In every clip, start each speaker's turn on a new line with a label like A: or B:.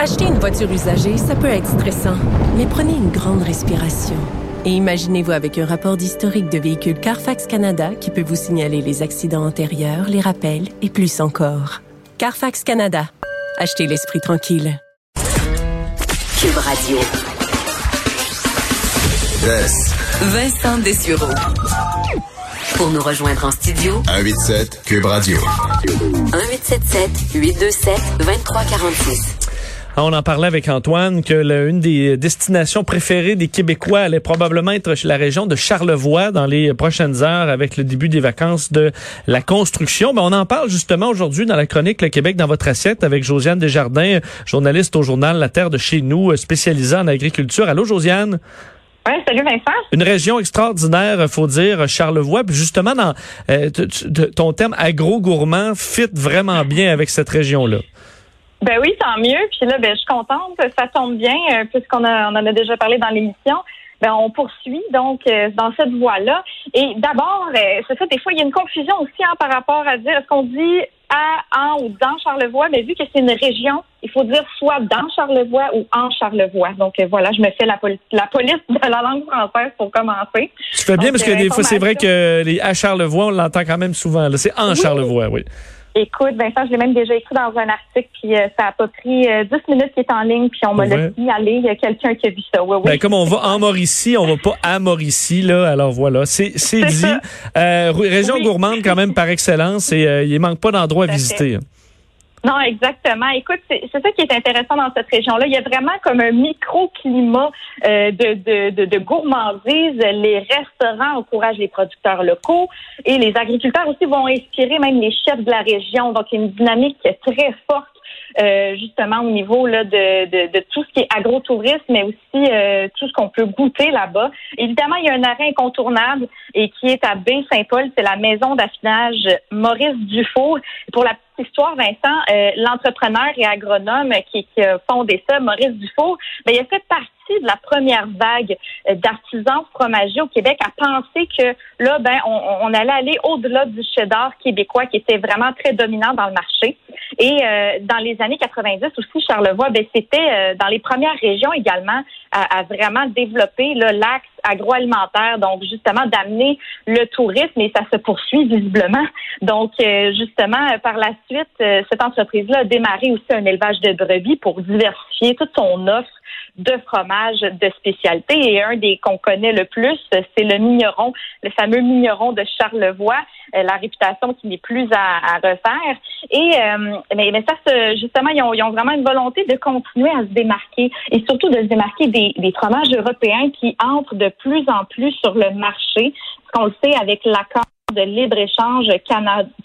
A: Acheter une voiture usagée, ça peut être stressant, mais prenez une grande respiration. Et imaginez-vous avec un rapport d'historique de véhicule Carfax Canada qui peut vous signaler les accidents antérieurs, les rappels et plus encore. Carfax Canada. Achetez l'esprit tranquille.
B: Cube Radio. Vincent Dessureau. Pour nous rejoindre en studio,
C: 187 Cube Radio.
B: 1877 827 2346.
D: Ah, on en parlait avec Antoine que l'une des destinations préférées des Québécois allait probablement être la région de Charlevoix dans les prochaines heures avec le début des vacances de la construction. Mais on en parle justement aujourd'hui dans la chronique Le Québec dans votre assiette avec Josiane Desjardins, journaliste au journal La Terre de chez nous, spécialisée en agriculture. Allô, Josiane?
E: Oui, salut Vincent.
D: Une région extraordinaire, faut dire, Charlevoix. Puis justement, dans euh, ton terme agro-gourmand fit vraiment bien avec cette région-là.
E: Ben oui, tant mieux. Puis là, ben, je suis contente. Ça tombe bien, euh, puisqu'on a, on en a déjà parlé dans l'émission. Ben, on poursuit donc euh, dans cette voie-là. Et d'abord, euh, c'est ça, des fois, il y a une confusion aussi hein, par rapport à dire est-ce qu'on dit à, en ou dans Charlevoix, mais vu que c'est une région, il faut dire soit dans Charlevoix ou en Charlevoix. Donc voilà, je me fais la, la police de la langue française pour commencer.
D: Tu fais bien parce que des fois, c'est vrai que les à Charlevoix, on l'entend quand même souvent. C'est en Charlevoix, oui.
E: Écoute, Vincent, je l'ai même déjà écrit dans un article, puis euh, ça a pas pris euh, 10 minutes qu'il est en ligne, puis on m'a ouais. laissé aller. Il y a quelqu'un qui a vu ça. Oui,
D: Ben, comme on va en Mauricie, on va pas à Mauricie, là. Alors voilà, c'est dit. Euh, région gourmande quand même par excellence et euh, il manque pas d'endroits à visiter. Hein.
E: Non, exactement. Écoute, c'est ça qui est intéressant dans cette région-là. Il y a vraiment comme un microclimat euh, de, de, de, de, gourmandise. Les restaurants encouragent les producteurs locaux et les agriculteurs aussi vont inspirer même les chefs de la région. Donc, il y a une dynamique très forte euh, justement au niveau là, de, de, de, tout ce qui est agrotourisme, mais aussi euh, tout ce qu'on peut goûter là-bas. Évidemment, il y a un arrêt incontournable et qui est à Baie-Saint-Paul, c'est la maison d'affinage Maurice Dufour. Pour la histoire, Vincent, euh, l'entrepreneur et agronome qui, qui, a fondé ça, Maurice Dufour, ben, il a fait partie de la première vague d'artisans fromagers au Québec à penser que là, ben, on, allait aller au-delà du cheddar québécois qui était vraiment très dominant dans le marché. Et euh, dans les années 90 aussi, Charlevoix, ben, c'était euh, dans les premières régions également à, à vraiment développer l'axe agroalimentaire, donc justement d'amener le tourisme et ça se poursuit visiblement. Donc euh, justement, par la suite, cette entreprise-là a démarré aussi un élevage de brebis pour diversifier toute son offre de fromage de spécialité. Et un des qu'on connaît le plus, c'est le mignon, le fameux mignon de Charlevoix, la réputation qui n'est plus à, refaire. Et euh, mais, ça, justement, ils ont, ils ont, vraiment une volonté de continuer à se démarquer et surtout de se démarquer des, des fromages européens qui entrent de plus en plus sur le marché. Ce qu'on le sait avec l'accord de libre-échange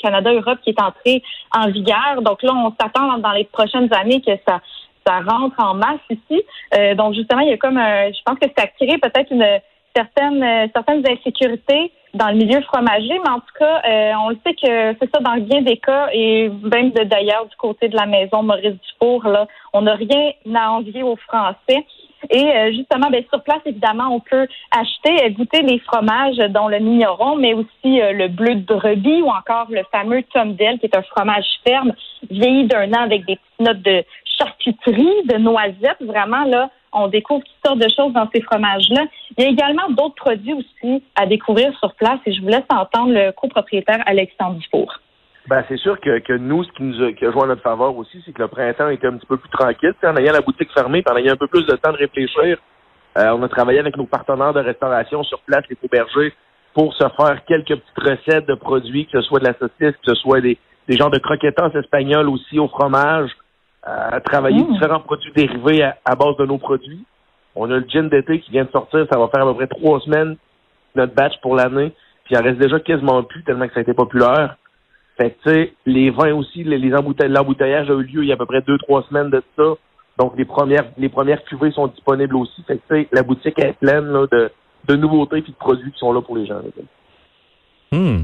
E: Canada-Europe qui est entré en vigueur. Donc là, on s'attend dans les prochaines années que ça ça rentre en masse ici. Euh, donc justement, il y a comme un, je pense que ça a créé peut-être une certaine euh, certaines insécurités dans le milieu fromager, mais en tout cas, euh, on le sait que c'est ça dans bien des cas et même d'ailleurs du côté de la maison Maurice Dufour, là, on n'a rien à envier aux Français. Et euh, justement, ben, sur place, évidemment, on peut acheter, goûter les fromages, dont le mignon, mais aussi euh, le bleu de brebis ou encore le fameux Tom Dell, qui est un fromage ferme, vieilli d'un an avec des petites notes de charcuterie, de noisettes. Vraiment, là, on découvre toutes sortes de choses dans ces fromages-là. Il y a également d'autres produits aussi à découvrir sur place et je vous laisse entendre le copropriétaire Alexandre Dufour.
F: Ben, c'est sûr que, que nous, ce qui nous a, qui a joué en notre faveur aussi, c'est que le printemps était un petit peu plus tranquille. en ayant la boutique fermée, en ayant un peu plus de temps de réfléchir, euh, on a travaillé avec nos partenaires de restauration sur place, les bergers, pour se faire quelques petites recettes de produits, que ce soit de la saucisse, que ce soit des, des genres de croquettants espagnols aussi au fromage, euh, travailler mmh. différents produits dérivés à, à, base de nos produits. On a le gin d'été qui vient de sortir, ça va faire à peu près trois semaines notre batch pour l'année, puis il en reste déjà quasiment plus tellement que ça a été populaire. Fait que, tu sais, les vins aussi, les, les l'embouteillage a eu lieu il y a à peu près deux, trois semaines de ça. Donc, les premières, les premières cuvées sont disponibles aussi. Fait que, tu sais, la boutique est pleine là, de, de nouveautés et de produits qui sont là pour les gens.
D: Hmm.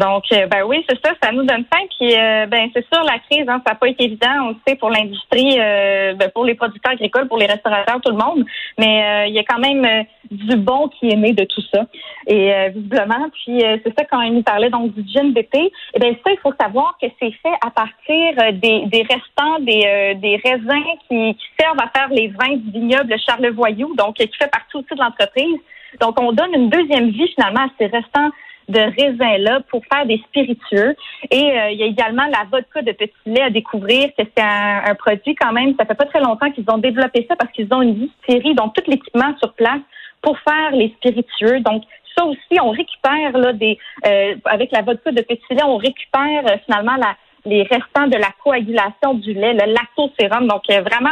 E: Donc, euh, ben oui, c'est ça, ça nous donne faim. Puis, euh, ben c'est sûr, la crise, hein, ça n'a pas été évident, on le sait, pour l'industrie, euh, ben, pour les producteurs agricoles, pour les restaurateurs, tout le monde. Mais il y a quand même du bon qui est né de tout ça. Et visiblement, puis c'est ça quand il nous parlait donc du gin d'été. Et eh bien ça, il faut savoir que c'est fait à partir des, des restants des, des raisins qui, qui, servent à faire les vins du vignoble Charlevoyou, donc qui fait partie aussi de l'entreprise. Donc, on donne une deuxième vie finalement à ces restants de raisins-là pour faire des spiritueux. Et euh, il y a également la vodka de petit lait à découvrir, que c'est un, produit quand même, ça fait pas très longtemps qu'ils ont développé ça parce qu'ils ont une distillerie, donc tout l'équipement sur place pour faire les spiritueux. Donc, ça aussi, on récupère là des euh, avec la vodka de petit lait, on récupère euh, finalement la les restants de la coagulation du lait, le lactosérum. Donc euh, vraiment,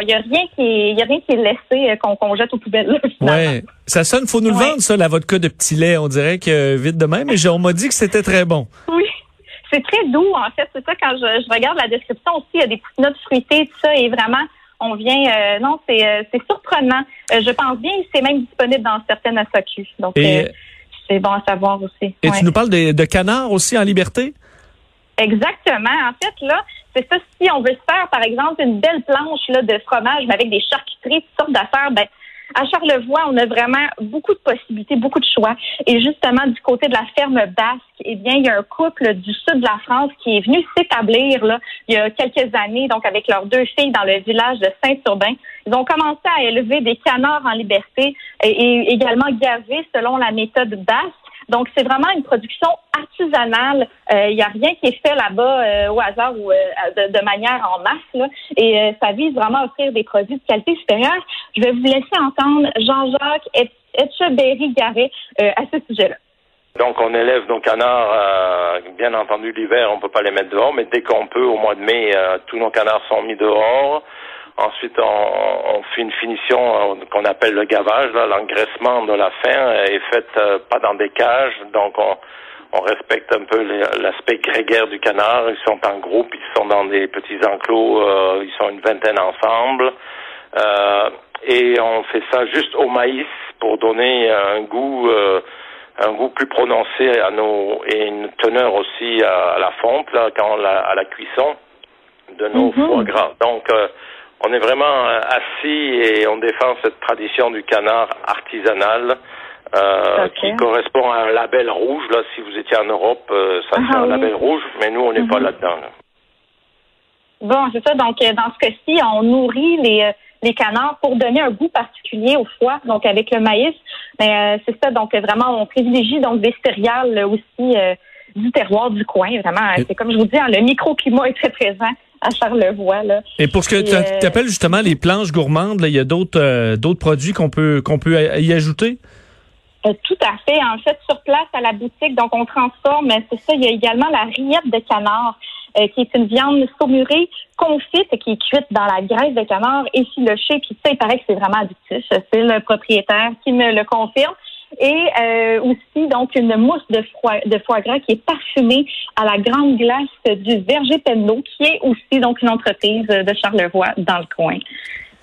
E: il n'y a rien qui est, y a rien qui est laissé euh, qu'on jette aux poubelles.
D: ouais, ça sonne, faut nous le vendre ça, la vodka de petit lait. On dirait que vite de même, mais on m'a dit que c'était très bon.
E: Oui. C'est très doux, en fait. C'est ça, quand je, regarde la description aussi, il y a des petites notes fruitées, tout ça, et vraiment, on vient, euh, non, c'est surprenant. je pense bien, c'est même disponible dans certaines SAQ. Donc, c'est bon à savoir aussi.
D: Et tu nous parles de, de canards aussi en liberté?
E: Exactement. En fait, là, c'est ça. Si on veut se faire, par exemple, une belle planche là, de fromage, mais avec des charcuteries, toutes sortes d'affaires, ben, à Charlevoix, on a vraiment beaucoup de possibilités, beaucoup de choix. Et justement, du côté de la ferme basque, eh bien, il y a un couple du sud de la France qui est venu s'établir là il y a quelques années, donc avec leurs deux filles dans le village de Saint-Urbain. Ils ont commencé à élever des canards en liberté et, et également gaver selon la méthode basque. Donc, c'est vraiment une production artisanale. Il euh, n'y a rien qui est fait là-bas euh, au hasard ou euh, de, manière en masse. Et ça vise vraiment à offrir des produits de qualité supérieure. Je vais vous laisser entendre Jean-Jacques Etcheberry-Garret à ce sujet-là.
C: Donc on élève nos canards, bien entendu l'hiver on peut pas les mettre dehors, mais dès qu'on peut au mois de mai, tous nos canards sont mis dehors. Ensuite, on, on, fait une finition euh, qu'on appelle le gavage. L'engraissement de la fin est fait euh, pas dans des cages, donc on, on respecte un peu l'aspect grégaire du canard. Ils sont en groupe, ils sont dans des petits enclos, euh, ils sont une vingtaine ensemble. et on fait ça juste au maïs pour donner un goût un goût plus prononcé à nos et une teneur aussi à, la fonte là, quand la, à la cuisson de nos mm-hmm. foie gras. Donc on est vraiment euh, assis et on défend cette tradition du canard artisanal. Euh, qui correspond à un label rouge. Là, si vous étiez en Europe, euh, ça c'est ah un label rouge, mais nous, on n'est pas mhm. là-dedans.
E: Bon, c'est ça. Donc, dans ce cas-ci, on nourrit les, les canards pour donner un goût particulier au foie, donc avec le maïs. Mais c'est ça. Donc, vraiment, on privilégie donc des céréales aussi du terroir du coin. Vraiment, c'est comme je vous dis, hein, le microclimat est très présent à Charlevoix. Là.
D: Et pour ce que tu euh, appelles justement les planches gourmandes, il y a d'autres euh, d'autres produits qu'on peut qu'on peut y ajouter?
E: Euh, tout à fait. En fait, sur place à la boutique, donc on transforme, c'est ça, il y a également la rillette de canard, qui est une viande saumurée, confite, qui est cuite dans la graisse de canard, et effilochée, puis ça, il paraît que c'est vraiment addictif. C'est le propriétaire qui me le confirme et euh, aussi donc une mousse de foie, gras qui est parfumée à la grande glace du Verger Penneau, qui est aussi donc une entreprise de Charlevoix dans le coin.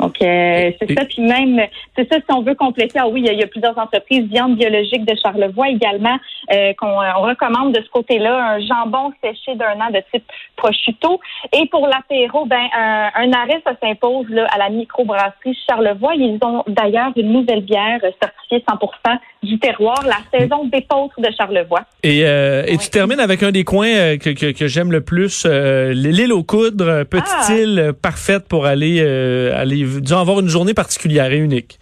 E: Donc, euh, c'est ça. Puis même, c'est ça, si on veut compléter, ah oui, il y, a, plusieurs entreprises, viande biologique de Charlevoix également, euh, qu'on on recommande de ce côté-là, un jambon séché d'un an de type prosciutto. Et pour l'apéro, ben un, un, arrêt, ça s'impose là, à la microbrasserie Charlevoix. Ils ont d'ailleurs une nouvelle bière certifiée 100% du terroir, la saison d'épeautre de Charlevoix.
D: Et, euh, et tu termines avec un des coins que, que, que j'aime le plus, l'île aux coudres, petite ah. île parfaite pour aller aller dû avoir une journée particulière et unique.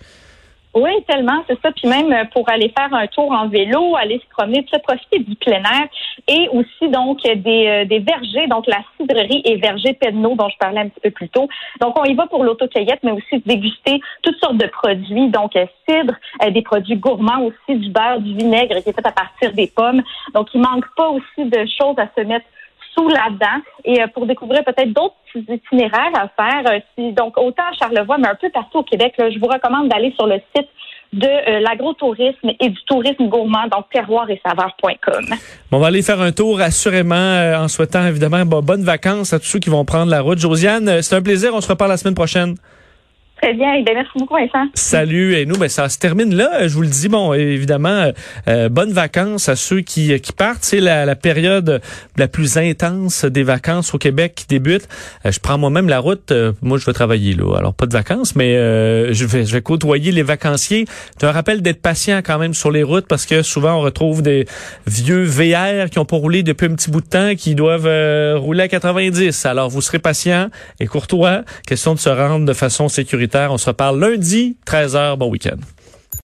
E: Oui, tellement, c'est ça. Puis même euh, pour aller faire un tour en vélo, aller se promener, tout profiter du plein air. Et aussi donc des, euh, des vergers, donc la cidrerie et verger Pedneau dont je parlais un petit peu plus tôt. Donc on y va pour l'autocueillette, mais aussi déguster toutes sortes de produits. Donc euh, cidre, des produits gourmands aussi, du beurre, du vinaigre qui est fait à partir des pommes. Donc il manque pas aussi de choses à se mettre là-dedans et euh, pour découvrir peut-être d'autres itinéraires à faire. Euh, donc, autant à Charlevoix, mais un peu partout au Québec, je vous recommande d'aller sur le site de euh, l'agrotourisme et du tourisme gourmand, donc terroir et saveur.com.
D: on va aller faire un tour assurément en souhaitant évidemment bonnes vacances à tous ceux qui vont prendre la route. Josiane, c'est un plaisir. On se reparle la semaine prochaine.
E: Très bien. Eh merci beaucoup, Vincent.
D: Salut. Et nous, ben, ça se termine là. Je vous le dis, bon, évidemment, euh, bonnes vacances à ceux qui, qui partent. C'est la, la, période la plus intense des vacances au Québec qui débute. Euh, je prends moi-même la route. Euh, moi, je vais travailler là. Alors, pas de vacances, mais je, vais, je vais côtoyer les vacanciers. Tu un rappel d'être patient quand même sur les routes parce que souvent, on retrouve des vieux VR qui ont pas roulé depuis un petit bout de temps, qui doivent rouler à 90. Alors, vous serez patient et courtois. Question de se rendre de façon on se reparle lundi, 13h. Bon week-end.